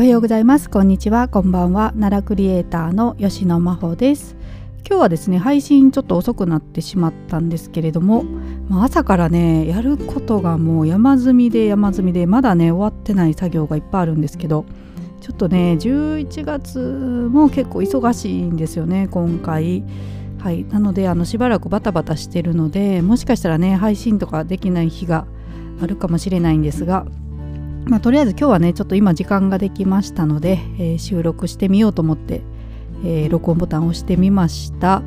おはようございます。こんにちは。こんばんは。奈良クリエイターの吉野真帆です。今日はですね配信ちょっと遅くなってしまったんですけれども、まあ、朝からねやることがもう山積みで山積みでまだね終わってない作業がいっぱいあるんですけどちょっとね11月も結構忙しいんですよね今回。はい。なのであのしばらくバタバタしてるのでもしかしたらね配信とかできない日があるかもしれないんですがまあ、とりあえず今日はねちょっと今時間ができましたので、えー、収録してみようと思って、えー、録音ボタンを押してみました。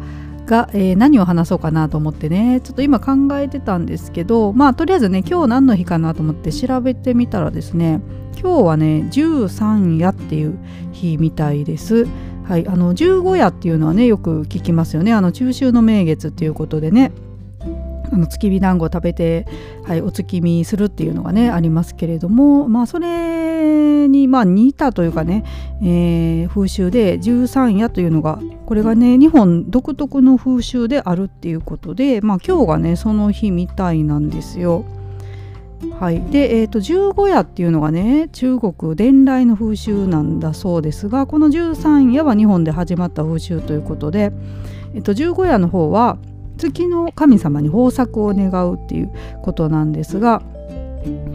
が、えー、何を話そうかなと思ってねちょっと今考えてたんですけどまあとりあえずね今日何の日かなと思って調べてみたらですね今日はね13夜っていう日みたいです。はい、あの15夜っていうのはねよく聞きますよね。あの中秋の名月っていうことでねあの月見団子を食べて、はい、お月見するっていうのがねありますけれどもまあそれにまあ似たというかね、えー、風習で十三夜というのがこれがね日本独特の風習であるっていうことでまあ今日がねその日みたいなんですよ。はい、で、えーと、十五夜っていうのがね中国伝来の風習なんだそうですがこの十三夜は日本で始まった風習ということで、えーと十五夜の方は月の神様に豊作を願うっていうことなんですが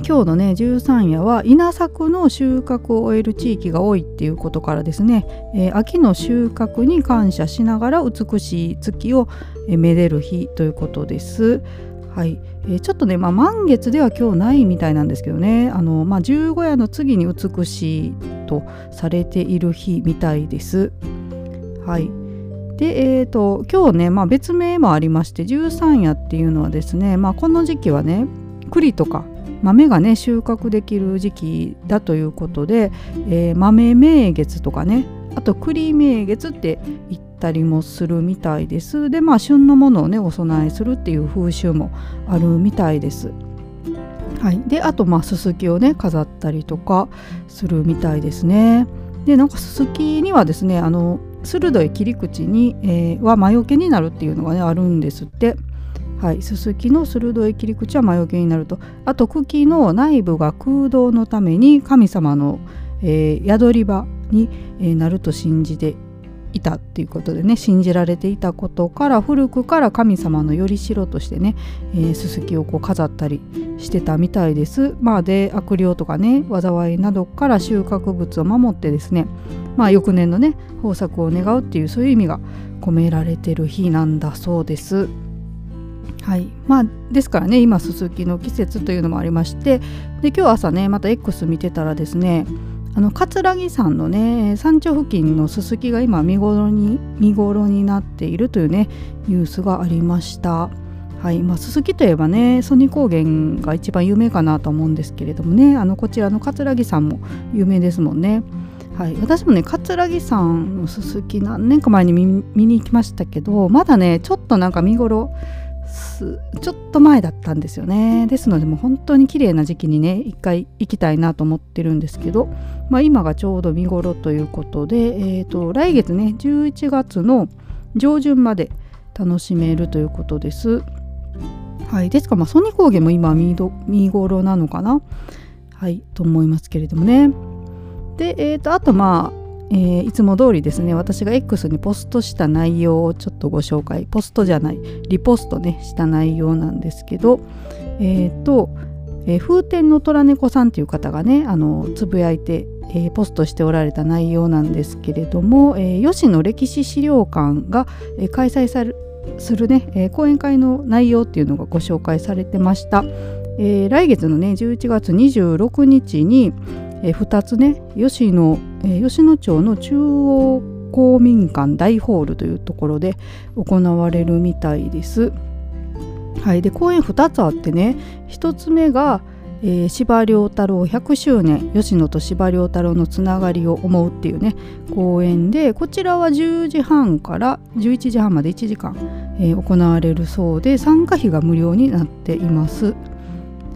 今日のね13夜は稲作の収穫を終える地域が多いっていうことからですね、えー、秋の収穫に感謝しながら美しい月をめでる日ということです。はい、えー、ちょっとね、まあ、満月では今日ないみたいなんですけどねあの、まあ、十五夜の次に美しいとされている日みたいです。はい、で、えーと、今日ね、まあ、別名もありまして十三夜っていうのはですね、まあ、この時期はね栗とか豆がね収穫できる時期だということで、えー、豆名月とかねあと栗名月って言ったりもするみたいですでまあ旬のものをねお供えするっていう風習もあるみたいです。はい、であとまあすすきをね飾ったりとかするみたいですね。でなんかすすきにはですねあの鋭い切り口に、えー、は魔除けになるっていうのがねあるんですって。はい、ススキの鋭い切り口は魔除けになるとあと茎の内部が空洞のために神様の、えー、宿り場に、えー、なると信じていたっていうことでね信じられていたことから古くから神様のよりしろとしてね、えー、ススキをこう飾ったりしてたみたいです。まあ、で悪霊とかね災いなどから収穫物を守ってですねまあ、翌年のね豊作を願うっていうそういう意味が込められてる日なんだそうです。はいまあ、ですからね今すすきの季節というのもありましてで今日朝ねまた X 見てたらですねあの葛城山のね山頂付近のすすきが今見頃に見頃になっているというねニュースがありました。はいまあ、すすきといえばね曽根高原が一番有名かなと思うんですけれどもねあのこちらの葛城山も有名ですもんね。はい、私もね葛城山のすすき何年か前に見に行きましたけどまだねちょっとなんか見頃ちょっと前だったんですよね。ですのでもう本当に綺麗な時期にね一回行きたいなと思ってるんですけど、まあ、今がちょうど見頃ということで、えーと、来月ね11月の上旬まで楽しめるということです。はい、ですから、まあ、ソニー高原も今見見頃なのかな。はい。と思いますけれどもね。で、えーと、あとまあえー、いつも通りですね私が X にポストした内容をちょっとご紹介ポストじゃないリポストねした内容なんですけどえっ、ー、と、えー、風天の虎猫さんという方がねあのつぶやいて、えー、ポストしておられた内容なんですけれども、え吉野歴史資料館が、え開催されするね、え講演会の内容っていうのがご紹介されてました、え来月のね11月26日にえ、2つね吉野,、え、吉野町の中央公民館大ホールというところで行われるみたいです。はい、で公演2つあってね1つ目が、えー、司馬遼太郎100周年吉野と司馬太郎のつながりを思うっていうね公演でこちらは10時半から11時半まで1時間、えー、行われるそうで参加費が無料になっています。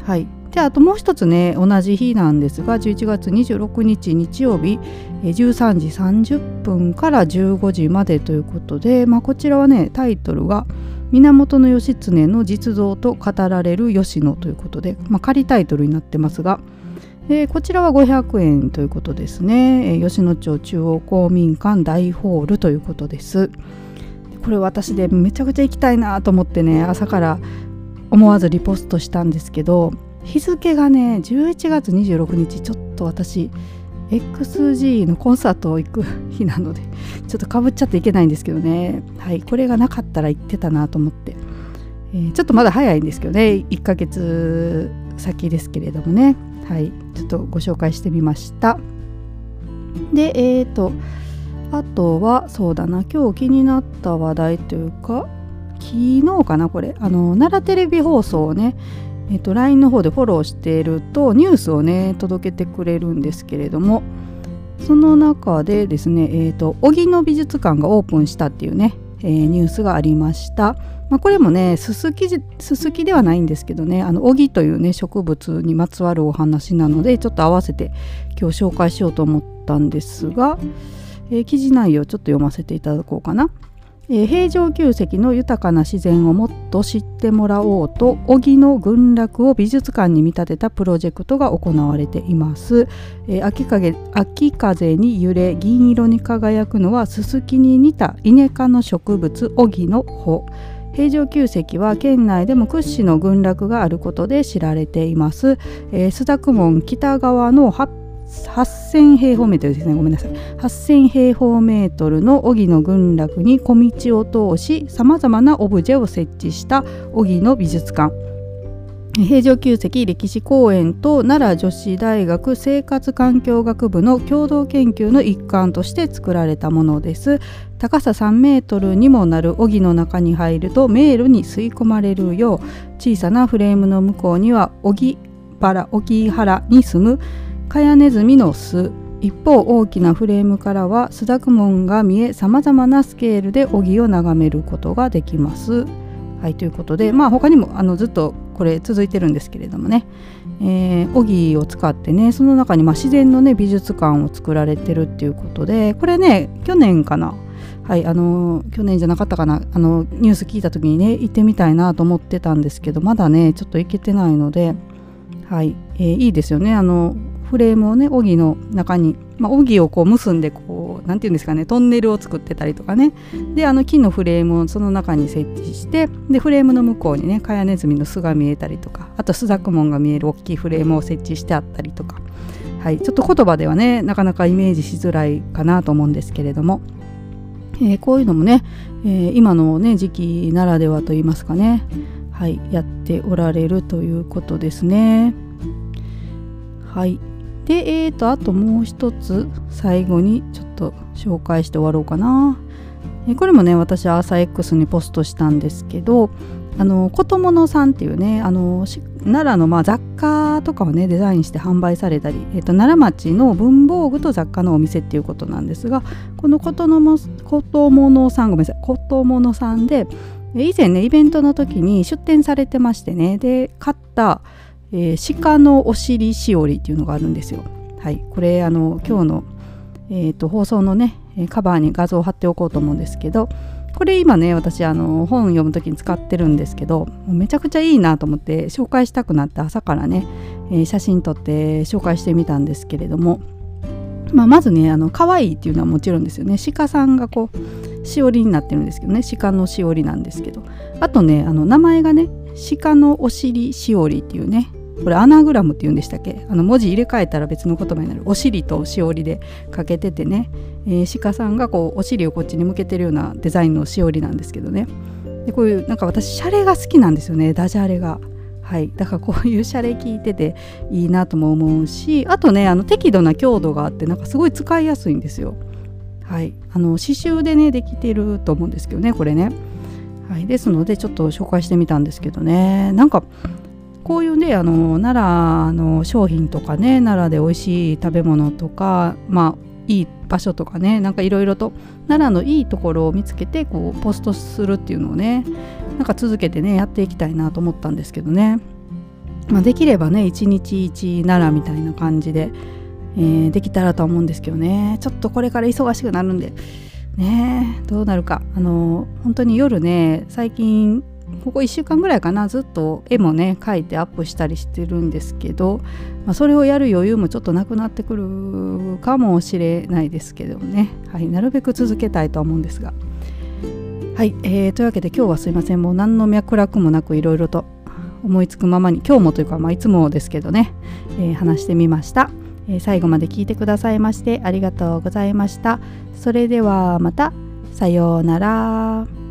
はいであともう一つね同じ日なんですが11月26日日曜日13時30分から15時までということで、まあ、こちらはねタイトルが「源義経の実像と語られる吉野」ということで、まあ、仮タイトルになってますが、でこちらは500円ということですね、えー、吉野町中央公民館大ホールということです。これ私でめちゃくちゃ行きたいなと思ってね朝から思わずリポストしたんですけど日付がね11月26日ちょっと私 XG のコンサートを行く日なので ちょっとかぶっちゃっていけないんですけどね。はいこれがなかったら行ってたなと思って、えー、ちょっとまだ早いんですけどね。1ヶ月先ですけれどもね。はいちょっとご紹介してみました。でえっ、ー、とあとはそうだな今日気になった話題というか昨日かなこれ。あの奈良テレビ放送をねえっと、LINE の方でフォローしているとニュースをね届けてくれるんですけれどもその中でですね、えーと、荻野美術館がオープンしたっていうね、えー、ニュースがありました。まあ、これもねすすきすすきではないんですけどねあの荻というね植物にまつわるお話なのでちょっと合わせて今日紹介しようと思ったんですが、えー、記事内容ちょっと読ませていただこうかな。えー、平城宮跡の豊かな自然をもっと知ってもらおうと荻の群落を美術館に見立てたプロジェクトが行われています、えー、秋風秋風に揺れ銀色に輝くのはススキに似たイネ科の植物荻の穂。平城宮跡は県内でも屈指の群落があることで知られています、えー、須田区門北側の8000平方メートルですねごめんなさい。8000平方メートルの荻野群落に小道を通しさまざまなオブジェを設置した荻野美術館。平城宮跡歴史公園と奈良女子大学生活環境学部の共同研究の一環として作られたものです。高さ3メートルにもなる荻の中に入ると迷路に吸い込まれるよう小さなフレームの向こうには荻原荻原に住むカヤネズミの巣。一方大きなフレームからは須田雲門が見えさまざまなスケールで荻を眺めることができます。はいということでまあ他にもあのずっとこれ続いてるんですけれどもね。荻、えー、を使ってねその中にまあ自然のね美術館を作られてるっていうことでこれね去年かな。はいあの去年じゃなかったかな。あのニュース聞いた時にね行ってみたいなと思ってたんですけどまだねちょっと行けてないのではい、えー、いいですよね。あのフレームをね荻の中に、まあ、荻をこう結んでこう何て言うんですかねトンネルを作ってたりとかね。であの木のフレームをその中に設置してでフレームの向こうにねカヤネズミの巣が見えたりとかあとスザクモンが見える大きいフレームを設置してあったりとか、はい、ちょっと言葉ではねなかなかイメージしづらいかなと思うんですけれども、えー、こういうのもね、えー、今のね時期ならではといいますかね。はい、やっておられるということですね。はい。で、えーと、あともう一つ最後にちょっと紹介して終わろうかな。えこれもね、私は朝 X にポストしたんですけど、あのことものさんっていうねあの奈良のまあ雑貨とかをねデザインして販売されたり、えーと、奈良町の文房具と雑貨のお店っていうことなんですがこのことのもことものさんごめんなさいことものさんで以前ねイベントの時に出店されてましてねで買ったえー、鹿のお尻しおりっていうのがあるんですよ。はい、これあの今日の、えーと、放送のねカバーに画像を貼っておこうと思うんですけどこれ今ね私あの本読む時に使ってるんですけどめちゃくちゃいいなと思って紹介したくなって朝からね、えー、写真撮って紹介してみたんですけれども、まあ、まずねあの可愛いっていうのはもちろんですよね。鹿さんがこうしおりになってるんですけどね。鹿のしおりなんですけど。あとねあの名前がね鹿のお尻しおりっていうねこれアナグラムって言うんでしたっけ？あの文字入れ替えたら別の言葉になる。お尻としおりでかけててね、えー、鹿さんがこうお尻をこっちに向けてるようなデザインのしおりなんですけどね。でこういうなんか私シャレが好きなんですよね。ダジャレが。はい、だからこういうシャレ聞いてていいなとも思うしあとねあの適度な強度があってなんかすごい使いやすいんですよ。はい、あの刺繍でねできてると思うんですけどねこれね。はい、ですのでちょっと紹介してみたんですけどね。なんかこういうねあの奈良の商品とかね奈良で美味しい食べ物とかまあいい場所とかねなんかいろいろと奈良のいいところを見つけてこうポストするっていうのをねなんか続けてねやっていきたいなと思ったんですけどね、まあ、できればね一日一奈良みたいな感じで、えー、できたらと思うんですけどね。ちょっとこれから忙しくなるんでねどうなるか。あの本当に夜ね最近ここ1週間ぐらいかなずっと絵もね描いてアップしたりしてるんですけど、まあ、それをやる余裕もちょっとなくなってくるかもしれないですけどね、はい、なるべく続けたいとは思うんですが。はい、えー、というわけで今日はすいません。もう何の脈絡もなくいろいろと思いつくままに今日もというか、まあ、いつもですけどね、えー、話してみました、えー、最後まで聞いてくださいましてありがとうございました。それではまた。さようなら。